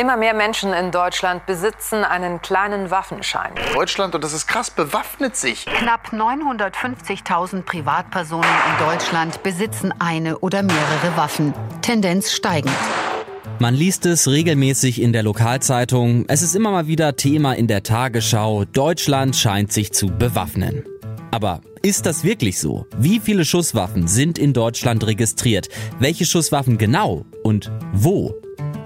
Immer mehr Menschen in Deutschland besitzen einen kleinen Waffenschein. Deutschland, und das ist krass, bewaffnet sich. Knapp 950.000 Privatpersonen in Deutschland besitzen eine oder mehrere Waffen. Tendenz steigend. Man liest es regelmäßig in der Lokalzeitung. Es ist immer mal wieder Thema in der Tagesschau. Deutschland scheint sich zu bewaffnen. Aber ist das wirklich so? Wie viele Schusswaffen sind in Deutschland registriert? Welche Schusswaffen genau und wo?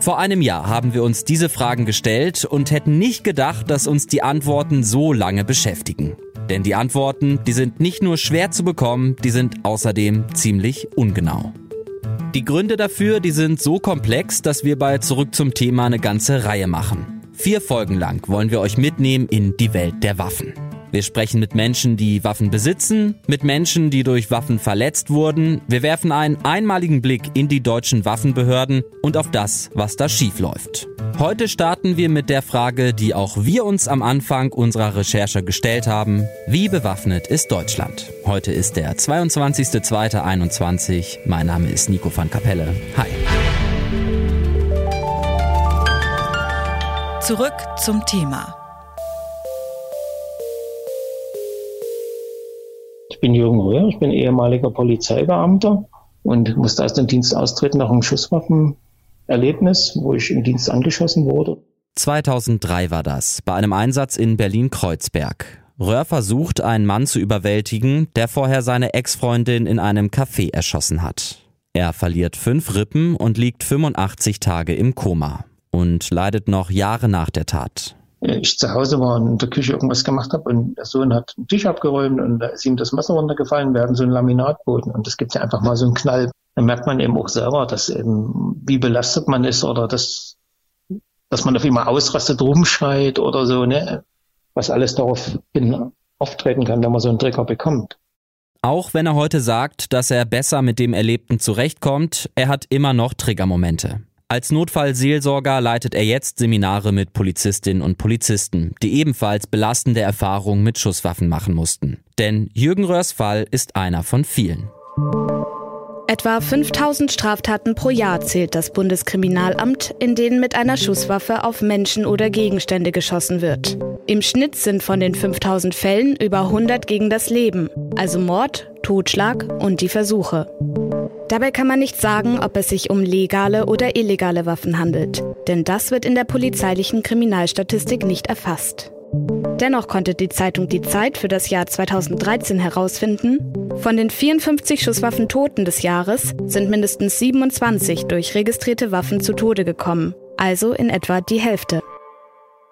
Vor einem Jahr haben wir uns diese Fragen gestellt und hätten nicht gedacht, dass uns die Antworten so lange beschäftigen. Denn die Antworten, die sind nicht nur schwer zu bekommen, die sind außerdem ziemlich ungenau. Die Gründe dafür, die sind so komplex, dass wir bei Zurück zum Thema eine ganze Reihe machen. Vier Folgen lang wollen wir euch mitnehmen in die Welt der Waffen. Wir sprechen mit Menschen, die Waffen besitzen, mit Menschen, die durch Waffen verletzt wurden. Wir werfen einen einmaligen Blick in die deutschen Waffenbehörden und auf das, was da schiefläuft. Heute starten wir mit der Frage, die auch wir uns am Anfang unserer Recherche gestellt haben. Wie bewaffnet ist Deutschland? Heute ist der 22.02.21. Mein Name ist Nico van Kapelle. Hi. Zurück zum Thema. Bin Jürgen Röhr, ich bin ehemaliger Polizeibeamter und musste aus dem Dienst austreten nach einem Schusswaffenerlebnis, wo ich im Dienst angeschossen wurde. 2003 war das, bei einem Einsatz in Berlin-Kreuzberg. Röhr versucht, einen Mann zu überwältigen, der vorher seine Ex-Freundin in einem Café erschossen hat. Er verliert fünf Rippen und liegt 85 Tage im Koma und leidet noch Jahre nach der Tat ich zu Hause war und in der Küche irgendwas gemacht habe und der Sohn hat einen Tisch abgeräumt und da ist ihm das Messer runtergefallen, wir hatten so einen Laminatboden und es gibt ja einfach mal so einen Knall. Dann merkt man eben auch selber, dass eben, wie belastet man ist oder dass, dass man auf immer ausrastet, rumschreit oder so, ne? Was alles darauf hin auftreten kann, wenn man so einen Trigger bekommt. Auch wenn er heute sagt, dass er besser mit dem Erlebten zurechtkommt, er hat immer noch Triggermomente. Als Notfallseelsorger leitet er jetzt Seminare mit Polizistinnen und Polizisten, die ebenfalls belastende Erfahrungen mit Schusswaffen machen mussten. Denn Jürgen Röhrs Fall ist einer von vielen. Etwa 5000 Straftaten pro Jahr zählt das Bundeskriminalamt, in denen mit einer Schusswaffe auf Menschen oder Gegenstände geschossen wird. Im Schnitt sind von den 5000 Fällen über 100 gegen das Leben, also Mord, Totschlag und die Versuche. Dabei kann man nicht sagen, ob es sich um legale oder illegale Waffen handelt, denn das wird in der polizeilichen Kriminalstatistik nicht erfasst. Dennoch konnte die Zeitung Die Zeit für das Jahr 2013 herausfinden, von den 54 Schusswaffentoten des Jahres sind mindestens 27 durch registrierte Waffen zu Tode gekommen, also in etwa die Hälfte.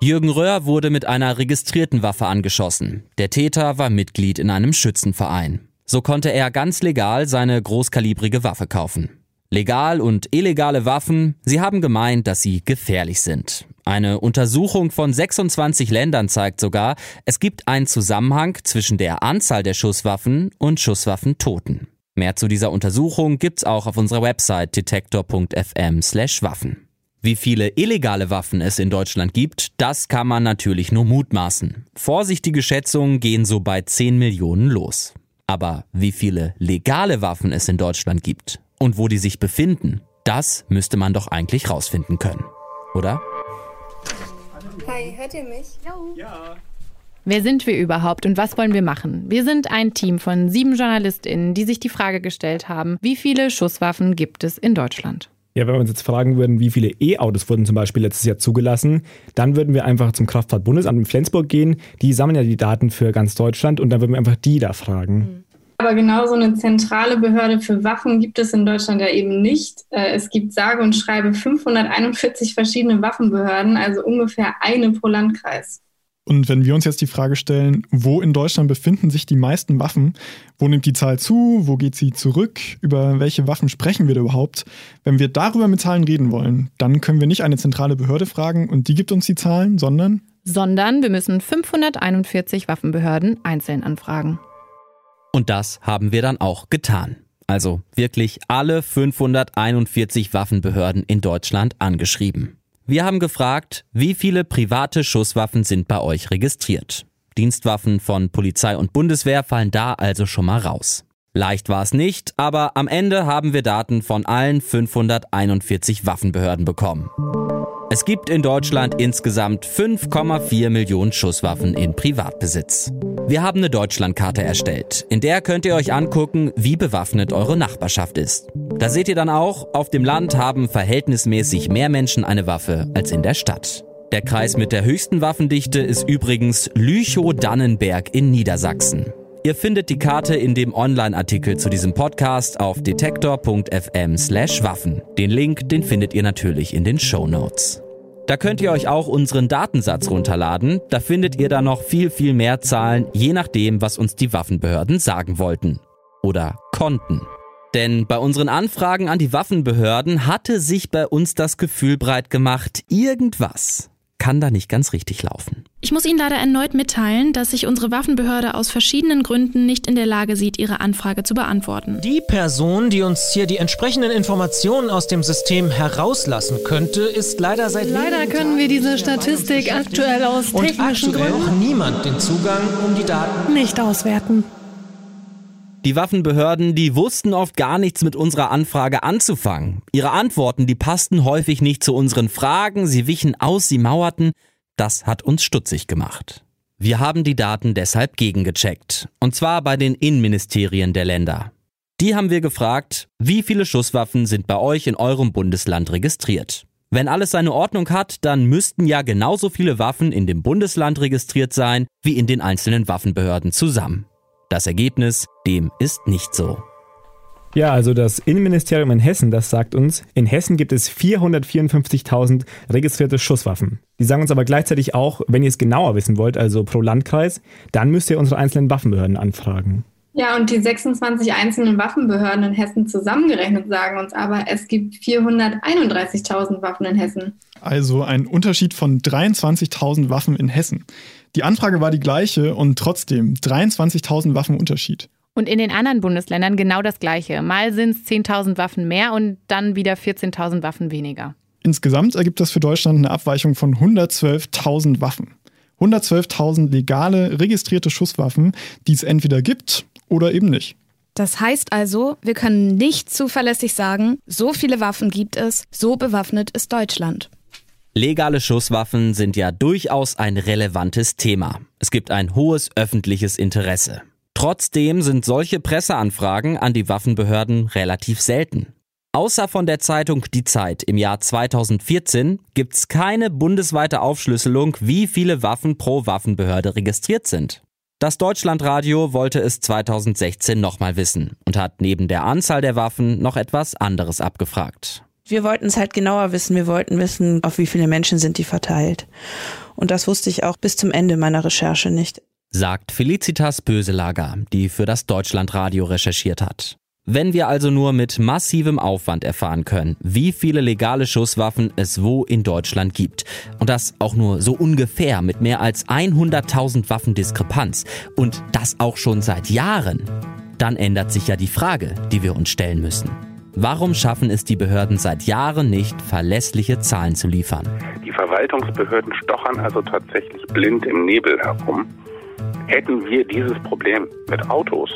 Jürgen Röhr wurde mit einer registrierten Waffe angeschossen. Der Täter war Mitglied in einem Schützenverein. So konnte er ganz legal seine großkalibrige Waffe kaufen. Legal und illegale Waffen, sie haben gemeint, dass sie gefährlich sind. Eine Untersuchung von 26 Ländern zeigt sogar, es gibt einen Zusammenhang zwischen der Anzahl der Schusswaffen und Schusswaffentoten. Mehr zu dieser Untersuchung gibt's auch auf unserer Website detektor.fm/waffen. Wie viele illegale Waffen es in Deutschland gibt, das kann man natürlich nur mutmaßen. Vorsichtige Schätzungen gehen so bei 10 Millionen los. Aber wie viele legale Waffen es in Deutschland gibt und wo die sich befinden, das müsste man doch eigentlich rausfinden können. Oder? Hi, hört ihr mich? Ja. Wer sind wir überhaupt und was wollen wir machen? Wir sind ein Team von sieben JournalistInnen, die sich die Frage gestellt haben, wie viele Schusswaffen gibt es in Deutschland? Ja, wenn wir uns jetzt fragen würden, wie viele E-Autos wurden zum Beispiel letztes Jahr zugelassen, dann würden wir einfach zum Kraftfahrtbundesamt in Flensburg gehen. Die sammeln ja die Daten für ganz Deutschland und dann würden wir einfach die da fragen. Aber genau so eine zentrale Behörde für Waffen gibt es in Deutschland ja eben nicht. Äh, es gibt sage und schreibe 541 verschiedene Waffenbehörden, also ungefähr eine pro Landkreis. Und wenn wir uns jetzt die Frage stellen, wo in Deutschland befinden sich die meisten Waffen, wo nimmt die Zahl zu, wo geht sie zurück, über welche Waffen sprechen wir da überhaupt? Wenn wir darüber mit Zahlen reden wollen, dann können wir nicht eine zentrale Behörde fragen und die gibt uns die Zahlen, sondern... Sondern wir müssen 541 Waffenbehörden einzeln anfragen. Und das haben wir dann auch getan. Also wirklich alle 541 Waffenbehörden in Deutschland angeschrieben. Wir haben gefragt, wie viele private Schusswaffen sind bei euch registriert. Dienstwaffen von Polizei und Bundeswehr fallen da also schon mal raus. Leicht war es nicht, aber am Ende haben wir Daten von allen 541 Waffenbehörden bekommen. Es gibt in Deutschland insgesamt 5,4 Millionen Schusswaffen in Privatbesitz. Wir haben eine Deutschlandkarte erstellt. In der könnt ihr euch angucken, wie bewaffnet eure Nachbarschaft ist. Da seht ihr dann auch, auf dem Land haben verhältnismäßig mehr Menschen eine Waffe als in der Stadt. Der Kreis mit der höchsten Waffendichte ist übrigens Lüchow-Dannenberg in Niedersachsen. Ihr findet die Karte in dem Online-Artikel zu diesem Podcast auf detektor.fm slash Waffen. Den Link, den findet ihr natürlich in den Show Notes. Da könnt ihr euch auch unseren Datensatz runterladen. Da findet ihr dann noch viel, viel mehr Zahlen, je nachdem, was uns die Waffenbehörden sagen wollten. Oder konnten. Denn bei unseren Anfragen an die Waffenbehörden hatte sich bei uns das Gefühl breit gemacht, irgendwas kann da nicht ganz richtig laufen. Ich muss Ihnen leider erneut mitteilen, dass sich unsere Waffenbehörde aus verschiedenen Gründen nicht in der Lage sieht, Ihre Anfrage zu beantworten. Die Person, die uns hier die entsprechenden Informationen aus dem System herauslassen könnte, ist leider seit Leider können wir diese Statistik aktuell aus technischen und aktuell Gründen auch niemand den Zugang, um die Daten nicht auswerten. Die Waffenbehörden, die wussten oft gar nichts mit unserer Anfrage anzufangen. Ihre Antworten, die passten häufig nicht zu unseren Fragen, sie wichen aus, sie mauerten. Das hat uns stutzig gemacht. Wir haben die Daten deshalb gegengecheckt. Und zwar bei den Innenministerien der Länder. Die haben wir gefragt, wie viele Schusswaffen sind bei euch in eurem Bundesland registriert? Wenn alles seine Ordnung hat, dann müssten ja genauso viele Waffen in dem Bundesland registriert sein, wie in den einzelnen Waffenbehörden zusammen. Das Ergebnis, dem ist nicht so. Ja, also das Innenministerium in Hessen, das sagt uns, in Hessen gibt es 454.000 registrierte Schusswaffen. Die sagen uns aber gleichzeitig auch, wenn ihr es genauer wissen wollt, also pro Landkreis, dann müsst ihr unsere einzelnen Waffenbehörden anfragen. Ja, und die 26 einzelnen Waffenbehörden in Hessen zusammengerechnet sagen uns aber, es gibt 431.000 Waffen in Hessen. Also ein Unterschied von 23.000 Waffen in Hessen. Die Anfrage war die gleiche und trotzdem 23.000 Waffen Unterschied. Und in den anderen Bundesländern genau das Gleiche. Mal sind es 10.000 Waffen mehr und dann wieder 14.000 Waffen weniger. Insgesamt ergibt das für Deutschland eine Abweichung von 112.000 Waffen. 112.000 legale, registrierte Schusswaffen, die es entweder gibt oder eben nicht. Das heißt also, wir können nicht zuverlässig sagen, so viele Waffen gibt es, so bewaffnet ist Deutschland. Legale Schusswaffen sind ja durchaus ein relevantes Thema. Es gibt ein hohes öffentliches Interesse. Trotzdem sind solche Presseanfragen an die Waffenbehörden relativ selten. Außer von der Zeitung Die Zeit im Jahr 2014 gibt's keine bundesweite Aufschlüsselung, wie viele Waffen pro Waffenbehörde registriert sind. Das Deutschlandradio wollte es 2016 nochmal wissen und hat neben der Anzahl der Waffen noch etwas anderes abgefragt. Wir wollten es halt genauer wissen. Wir wollten wissen, auf wie viele Menschen sind die verteilt. Und das wusste ich auch bis zum Ende meiner Recherche nicht. Sagt Felicitas Böselager, die für das Deutschlandradio recherchiert hat. Wenn wir also nur mit massivem Aufwand erfahren können, wie viele legale Schusswaffen es wo in Deutschland gibt, und das auch nur so ungefähr mit mehr als 100.000 Waffen Diskrepanz, und das auch schon seit Jahren, dann ändert sich ja die Frage, die wir uns stellen müssen. Warum schaffen es die Behörden seit Jahren nicht, verlässliche Zahlen zu liefern? Die Verwaltungsbehörden stochern also tatsächlich blind im Nebel herum. Hätten wir dieses Problem mit Autos,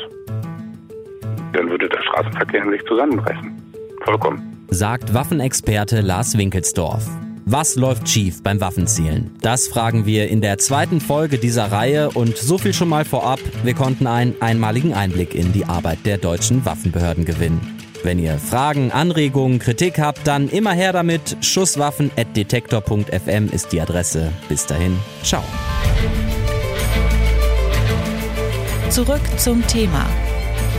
dann würde der Straßenverkehr in sich zusammenbrechen. Vollkommen. Sagt Waffenexperte Lars Winkelsdorf. Was läuft schief beim Waffenzielen? Das fragen wir in der zweiten Folge dieser Reihe und so viel schon mal vorab, wir konnten einen einmaligen Einblick in die Arbeit der deutschen Waffenbehörden gewinnen. Wenn ihr Fragen, Anregungen, Kritik habt, dann immer her damit. Schusswaffen.detektor.fm ist die Adresse. Bis dahin, ciao. Zurück zum Thema